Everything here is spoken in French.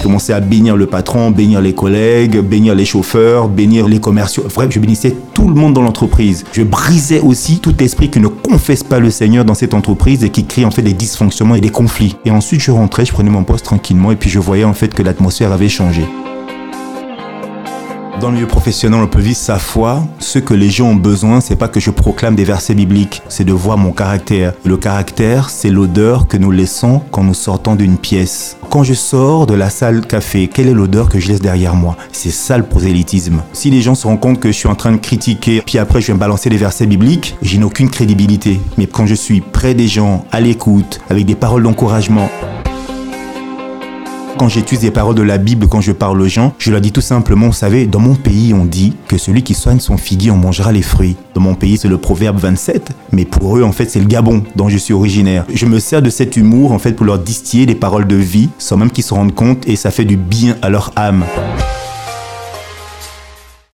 Je commençais à bénir le patron, bénir les collègues, bénir les chauffeurs, bénir les commerciaux. Bref, je bénissais tout le monde dans l'entreprise. Je brisais aussi tout esprit qui ne confesse pas le Seigneur dans cette entreprise et qui crée en fait des dysfonctionnements et des conflits. Et ensuite, je rentrais, je prenais mon poste tranquillement et puis je voyais en fait que l'atmosphère avait changé. Dans le milieu professionnel, on peut vivre sa foi. Ce que les gens ont besoin, c'est pas que je proclame des versets bibliques, c'est de voir mon caractère. Le caractère, c'est l'odeur que nous laissons quand nous sortons d'une pièce. Quand je sors de la salle café, quelle est l'odeur que je laisse derrière moi? C'est ça le prosélytisme. Si les gens se rendent compte que je suis en train de critiquer, puis après je vais me balancer des versets bibliques, je n'ai aucune crédibilité. Mais quand je suis près des gens, à l'écoute, avec des paroles d'encouragement, quand j'étudie les paroles de la Bible, quand je parle aux gens, je leur dis tout simplement, vous savez, dans mon pays, on dit que celui qui soigne son figuier, on mangera les fruits. Dans mon pays, c'est le proverbe 27, mais pour eux, en fait, c'est le Gabon dont je suis originaire. Je me sers de cet humour, en fait, pour leur distiller des paroles de vie, sans même qu'ils se rendent compte, et ça fait du bien à leur âme.